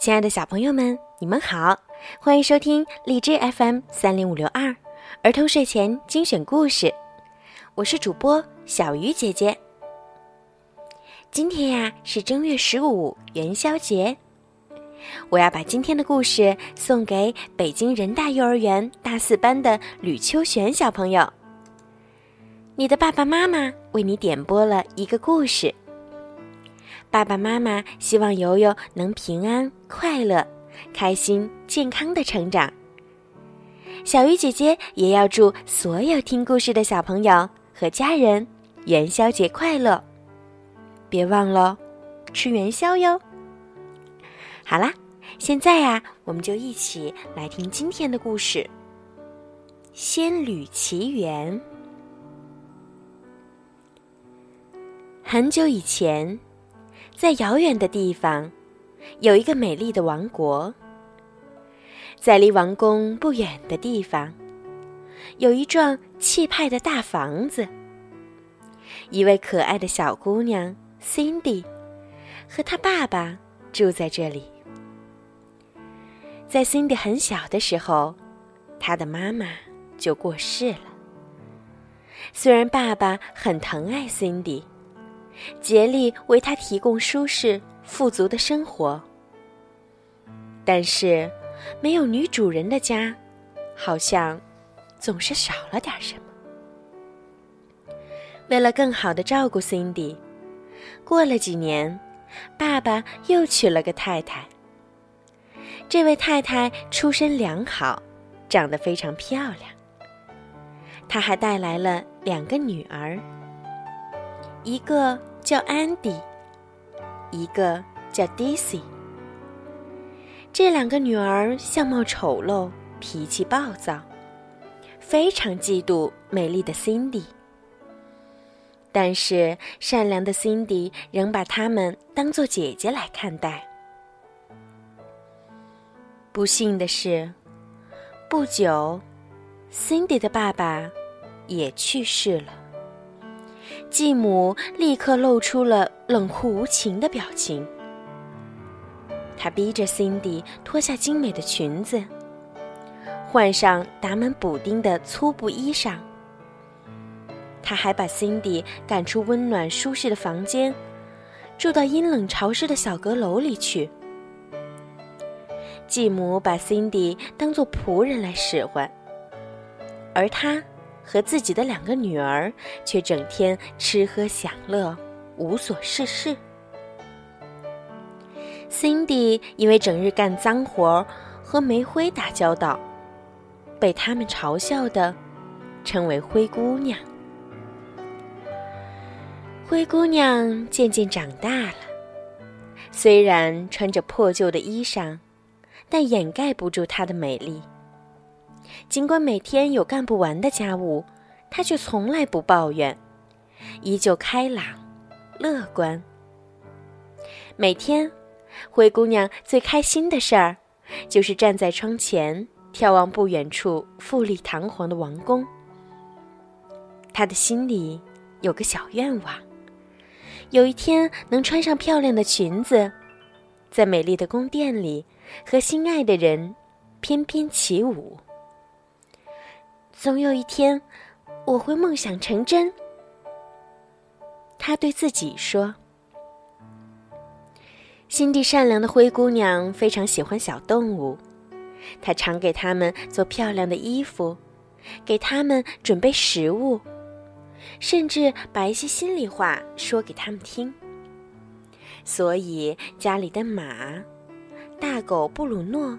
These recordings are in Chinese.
亲爱的小朋友们，你们好，欢迎收听荔枝 FM 三零五六二儿童睡前精选故事，我是主播小鱼姐姐。今天呀是正月十五元宵节，我要把今天的故事送给北京人大幼儿园大四班的吕秋璇小朋友。你的爸爸妈妈为你点播了一个故事。爸爸妈妈希望游游能平安、快乐、开心、健康的成长。小鱼姐姐也要祝所有听故事的小朋友和家人元宵节快乐！别忘了吃元宵哟。好啦，现在呀，我们就一起来听今天的故事《仙侣奇缘》。很久以前。在遥远的地方，有一个美丽的王国。在离王宫不远的地方，有一幢气派的大房子。一位可爱的小姑娘 Cindy 和她爸爸住在这里。在 Cindy 很小的时候，她的妈妈就过世了。虽然爸爸很疼爱 Cindy。竭力为他提供舒适富足的生活，但是没有女主人的家，好像总是少了点什么。为了更好的照顾 Cindy，过了几年，爸爸又娶了个太太。这位太太出身良好，长得非常漂亮。她还带来了两个女儿，一个。叫安迪，一个叫 Daisy。这两个女儿相貌丑陋，脾气暴躁，非常嫉妒美丽的 Cindy。但是善良的 Cindy 仍把她们当做姐姐来看待。不幸的是，不久，Cindy 的爸爸也去世了。继母立刻露出了冷酷无情的表情。她逼着 Cindy 脱下精美的裙子，换上打满补丁的粗布衣裳。她还把 Cindy 赶出温暖舒适的房间，住到阴冷潮湿的小阁楼里去。继母把 Cindy 当做仆人来使唤，而她。和自己的两个女儿却整天吃喝享乐，无所事事。Cindy 因为整日干脏活和煤灰打交道，被他们嘲笑的，称为“灰姑娘”。灰姑娘渐渐长大了，虽然穿着破旧的衣裳，但掩盖不住她的美丽。尽管每天有干不完的家务，她却从来不抱怨，依旧开朗、乐观。每天，灰姑娘最开心的事儿，就是站在窗前眺望不远处富丽堂皇的王宫。她的心里有个小愿望：有一天能穿上漂亮的裙子，在美丽的宫殿里和心爱的人翩翩起舞。总有一天，我会梦想成真。他对自己说：“心地善良的灰姑娘非常喜欢小动物，她常给它们做漂亮的衣服，给它们准备食物，甚至把一些心里话说给他们听。所以家里的马、大狗布鲁诺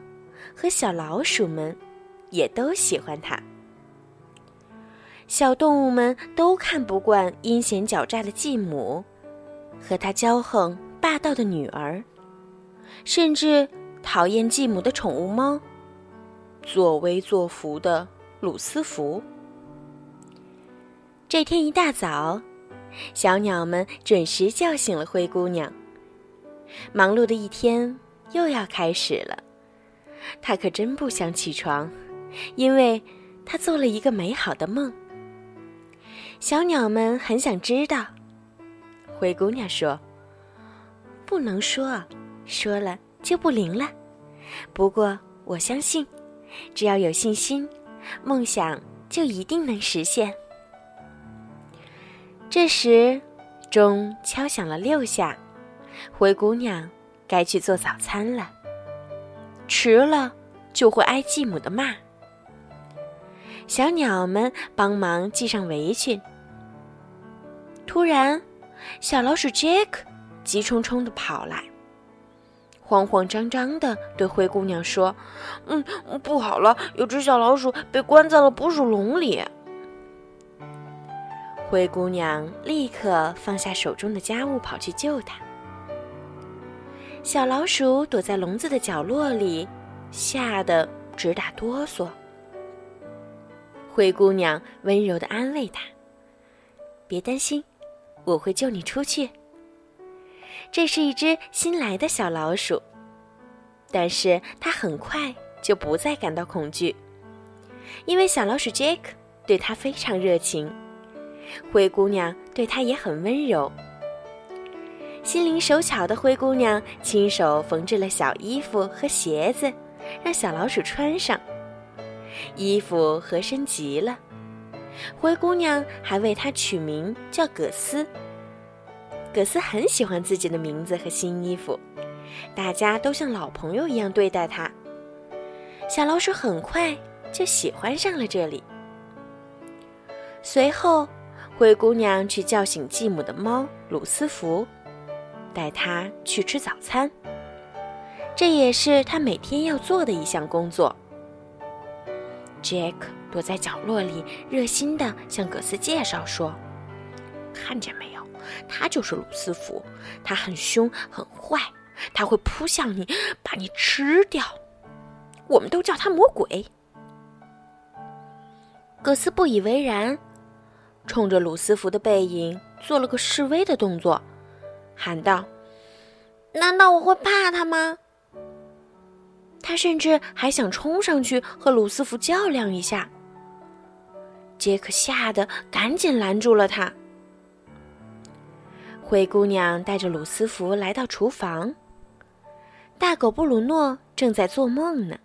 和小老鼠们也都喜欢她。”小动物们都看不惯阴险狡诈的继母，和她骄横霸道的女儿，甚至讨厌继母的宠物猫——作威作福的鲁斯福。这天一大早，小鸟们准时叫醒了灰姑娘。忙碌的一天又要开始了，她可真不想起床，因为她做了一个美好的梦。小鸟们很想知道，灰姑娘说：“不能说，说了就不灵了。不过我相信，只要有信心，梦想就一定能实现。这时，钟敲响了六下，灰姑娘该去做早餐了。迟了就会挨继母的骂。小鸟们帮忙系上围裙。突然，小老鼠杰克急冲冲地跑来，慌慌张张地对灰姑娘说：“嗯，不好了，有只小老鼠被关在了捕鼠笼里。”灰姑娘立刻放下手中的家务，跑去救它。小老鼠躲在笼子的角落里，吓得直打哆嗦。灰姑娘温柔地安慰它：“别担心，我会救你出去。”这是一只新来的小老鼠，但是它很快就不再感到恐惧，因为小老鼠杰克对它非常热情。灰姑娘对它也很温柔。心灵手巧的灰姑娘亲手缝制了小衣服和鞋子，让小老鼠穿上。衣服合身极了，灰姑娘还为它取名叫葛斯。葛斯很喜欢自己的名字和新衣服，大家都像老朋友一样对待它。小老鼠很快就喜欢上了这里。随后。灰姑娘去叫醒继母的猫鲁斯福，带它去吃早餐。这也是她每天要做的一项工作。杰克躲在角落里，热心地向葛斯介绍说：“看见没有，他就是鲁斯福。他很凶很坏，他会扑向你，把你吃掉。我们都叫他魔鬼。”葛斯不以为然。冲着鲁斯福的背影做了个示威的动作，喊道：“难道我会怕他吗？”他甚至还想冲上去和鲁斯福较量一下。杰克吓得赶紧拦住了他。灰姑娘带着鲁斯福来到厨房，大狗布鲁诺正在做梦呢。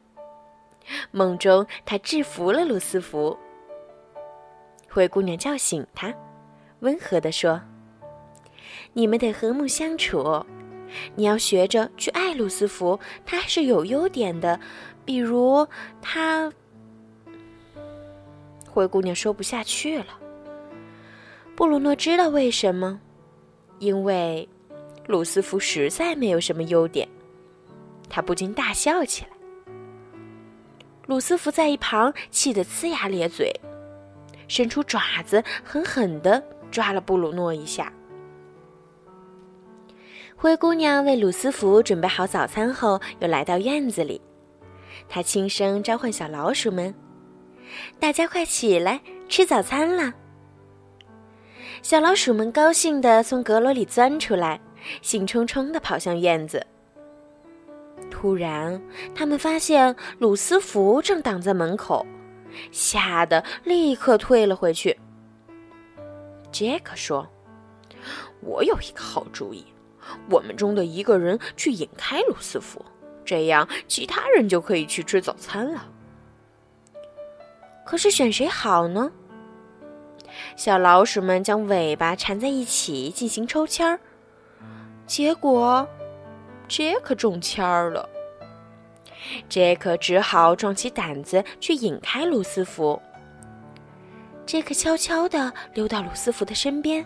梦中，他制服了鲁斯福。灰姑娘叫醒他，温和地说：“你们得和睦相处，你要学着去爱鲁斯福，他是有优点的，比如他……”灰姑娘说不下去了。布鲁诺知道为什么，因为鲁斯福实在没有什么优点，他不禁大笑起来。鲁斯福在一旁气得呲牙咧嘴。伸出爪子，狠狠地抓了布鲁诺一下。灰姑娘为鲁斯福准备好早餐后，又来到院子里。她轻声召唤小老鼠们：“大家快起来，吃早餐了！”小老鼠们高兴地从阁楼里钻出来，兴冲冲地跑向院子。突然，他们发现鲁斯福正挡在门口。吓得立刻退了回去。杰克说：“我有一个好主意，我们中的一个人去引开鲁斯福，这样其他人就可以去吃早餐了。”可是选谁好呢？小老鼠们将尾巴缠在一起进行抽签儿，结果杰克中签儿了。杰克只好壮起胆子去引开鲁斯福。杰克悄悄地溜到鲁斯福的身边，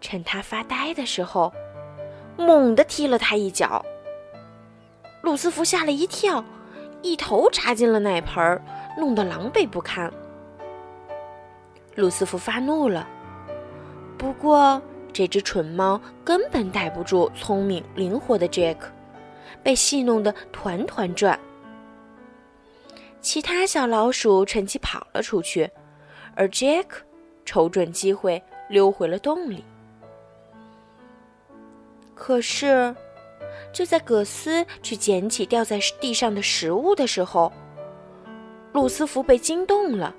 趁他发呆的时候，猛地踢了他一脚。鲁斯福吓了一跳，一头扎进了奶盆儿，弄得狼狈不堪。鲁斯福发怒了，不过这只蠢猫根本逮不住聪明灵活的杰克。被戏弄得团团转，其他小老鼠趁机跑了出去，而杰克瞅准机会溜回了洞里。可是，就在葛斯去捡起掉在地上的食物的时候，鲁斯福被惊动了，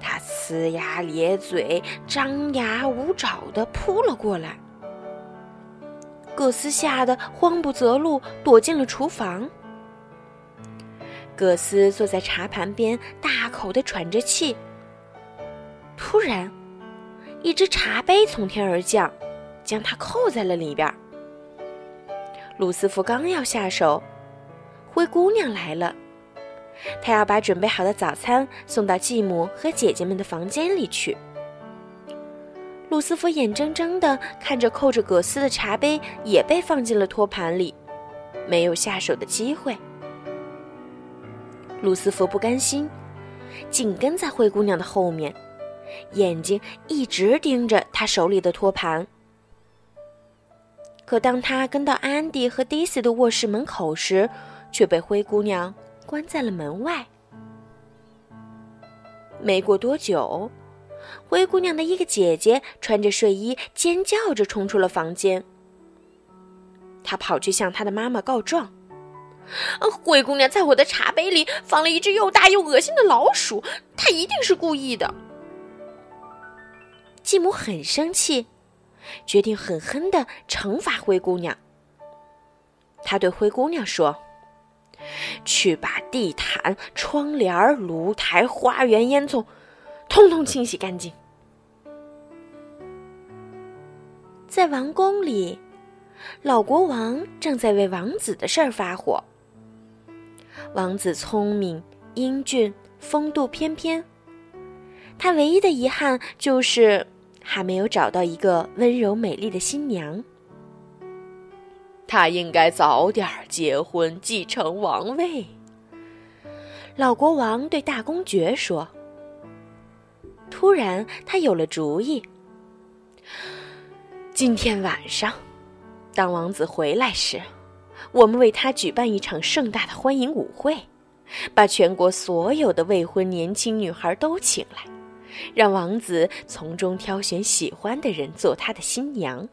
他呲牙咧嘴、张牙舞爪地扑了过来。葛斯吓得慌不择路，躲进了厨房。葛斯坐在茶盘边，大口的喘着气。突然，一只茶杯从天而降，将他扣在了里边。鲁斯福刚要下手，灰姑娘来了，她要把准备好的早餐送到继母和姐姐们的房间里去。鲁斯福眼睁睁地看着扣着葛斯的茶杯也被放进了托盘里，没有下手的机会。鲁斯福不甘心，紧跟在灰姑娘的后面，眼睛一直盯着她手里的托盘。可当他跟到安迪和迪西的卧室门口时，却被灰姑娘关在了门外。没过多久，灰姑娘的一个姐姐穿着睡衣，尖叫着冲出了房间。她跑去向她的妈妈告状：“灰姑娘在我的茶杯里放了一只又大又恶心的老鼠，她一定是故意的。”继母很生气。决定狠狠地惩罚灰姑娘。他对灰姑娘说：“去把地毯、窗帘、炉台、花园烟囱，通通清洗干净。”在王宫里，老国王正在为王子的事儿发火。王子聪明、英俊、风度翩翩，他唯一的遗憾就是。还没有找到一个温柔美丽的新娘，他应该早点结婚继承王位。老国王对大公爵说：“突然，他有了主意。今天晚上，当王子回来时，我们为他举办一场盛大的欢迎舞会，把全国所有的未婚年轻女孩都请来。”让王子从中挑选喜欢的人做他的新娘。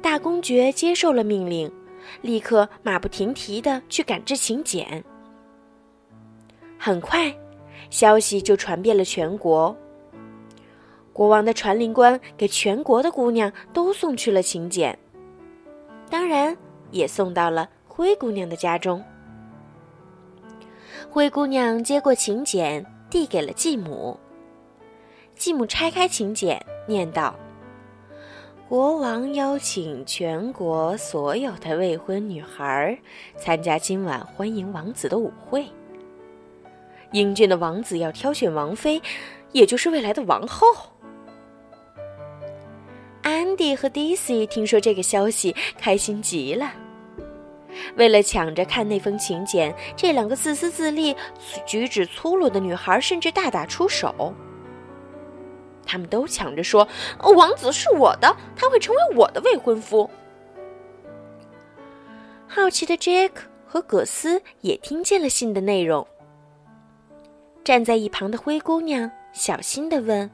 大公爵接受了命令，立刻马不停蹄地去赶制请柬。很快，消息就传遍了全国。国王的传令官给全国的姑娘都送去了请柬，当然也送到了灰姑娘的家中。灰姑娘接过请柬。递给了继母。继母拆开请柬，念道：“国王邀请全国所有的未婚女孩参加今晚欢迎王子的舞会。英俊的王子要挑选王妃，也就是未来的王后。”安迪和迪西听说这个消息，开心极了。为了抢着看那封请柬，这两个自私自利、举止粗鲁的女孩甚至大打出手。他们都抢着说：“王子是我的，他会成为我的未婚夫。”好奇的杰克和葛斯也听见了信的内容。站在一旁的灰姑娘小心的问：“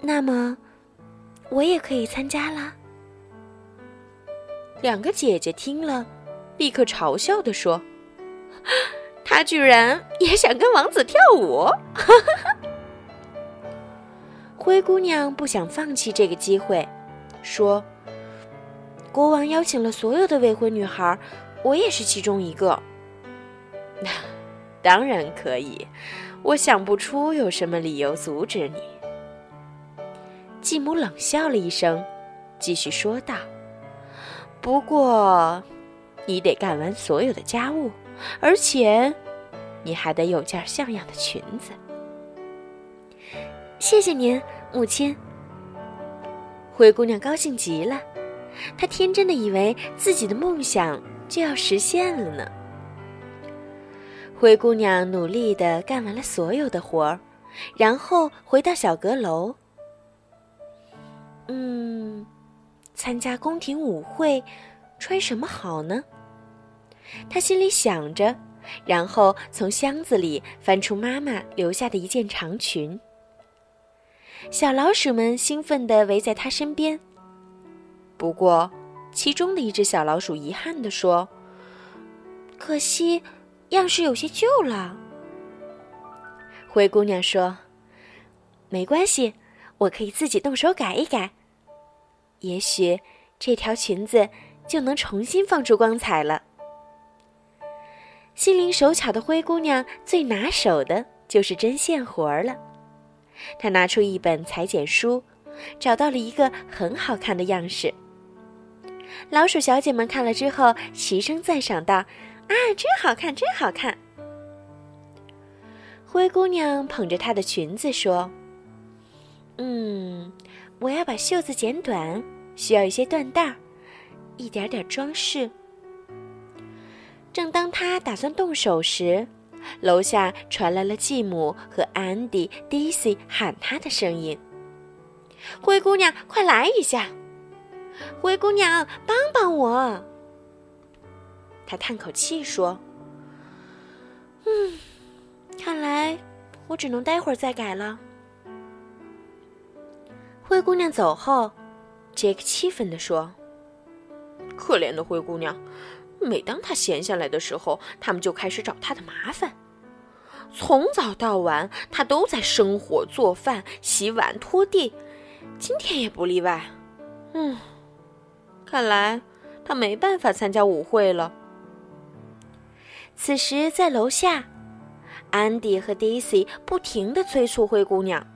那么，我也可以参加啦？”两个姐姐听了，立刻嘲笑地说：“她居然也想跟王子跳舞！”灰姑娘不想放弃这个机会，说：“国王邀请了所有的未婚女孩，我也是其中一个。那 当然可以，我想不出有什么理由阻止你。”继母冷笑了一声，继续说道。不过，你得干完所有的家务，而且，你还得有件像样的裙子。谢谢您，母亲。灰姑娘高兴极了，她天真的以为自己的梦想就要实现了呢。灰姑娘努力的干完了所有的活儿，然后回到小阁楼。嗯。参加宫廷舞会，穿什么好呢？他心里想着，然后从箱子里翻出妈妈留下的一件长裙。小老鼠们兴奋地围在他身边。不过，其中的一只小老鼠遗憾地说：“可惜，样式有些旧了。”灰姑娘说：“没关系，我可以自己动手改一改。”也许这条裙子就能重新放出光彩了。心灵手巧的灰姑娘最拿手的就是针线活儿了。她拿出一本裁剪书，找到了一个很好看的样式。老鼠小姐们看了之后，齐声赞赏道：“啊，真好看，真好看！”灰姑娘捧着她的裙子说：“嗯，我要把袖子剪短，需要一些缎带儿，一点点装饰。”正当她打算动手时，楼下传来了继母和安迪、迪西喊她的声音：“灰姑娘，快来一下！”灰姑娘，帮帮我！她叹口气说：“嗯，看来我只能待会儿再改了。”灰姑娘走后，杰克气愤地说：“可怜的灰姑娘，每当她闲下来的时候，他们就开始找她的麻烦。从早到晚，她都在生火、做饭、洗碗、拖地，今天也不例外。嗯。”看来他没办法参加舞会了。此时，在楼下，安迪和迪西不停的催促灰姑娘：“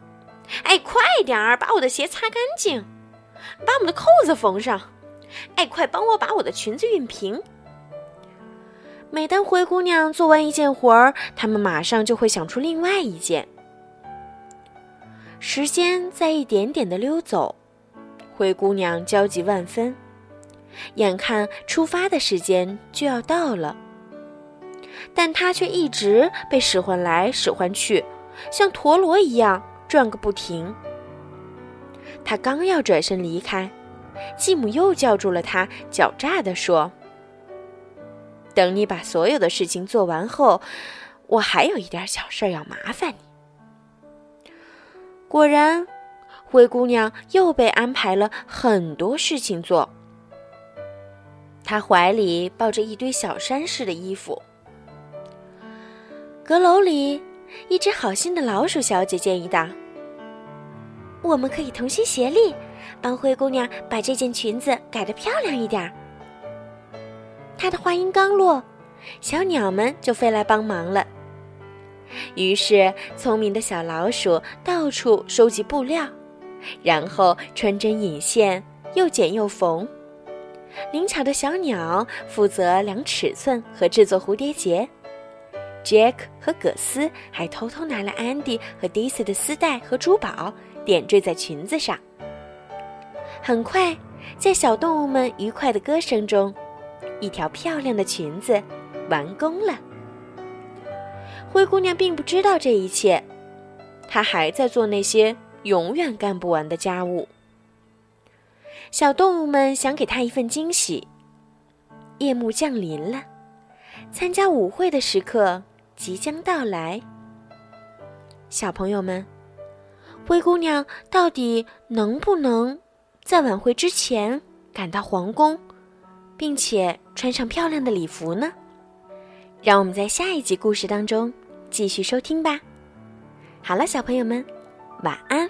哎，快点儿，把我的鞋擦干净，把我们的扣子缝上。哎，快帮我把我的裙子熨平。”每当灰姑娘做完一件活儿，他们马上就会想出另外一件。时间在一点点的溜走，灰姑娘焦急万分。眼看出发的时间就要到了，但他却一直被使唤来使唤去，像陀螺一样转个不停。他刚要转身离开，继母又叫住了他，狡诈地说：“等你把所有的事情做完后，我还有一点小事要麻烦你。”果然，灰姑娘又被安排了很多事情做。她怀里抱着一堆小山似的衣服。阁楼里，一只好心的老鼠小姐建议道：“我们可以同心协力，帮灰姑娘把这件裙子改得漂亮一点。”她的话音刚落，小鸟们就飞来帮忙了。于是，聪明的小老鼠到处收集布料，然后穿针引线，又剪又缝。灵巧的小鸟负责量尺寸和制作蝴蝶结，Jack 和葛斯还偷偷拿了安迪和 Daisy 的丝带和珠宝，点缀在裙子上。很快，在小动物们愉快的歌声中，一条漂亮的裙子完工了。灰姑娘并不知道这一切，她还在做那些永远干不完的家务。小动物们想给她一份惊喜。夜幕降临了，参加舞会的时刻即将到来。小朋友们，灰姑娘到底能不能在晚会之前赶到皇宫，并且穿上漂亮的礼服呢？让我们在下一集故事当中继续收听吧。好了，小朋友们，晚安。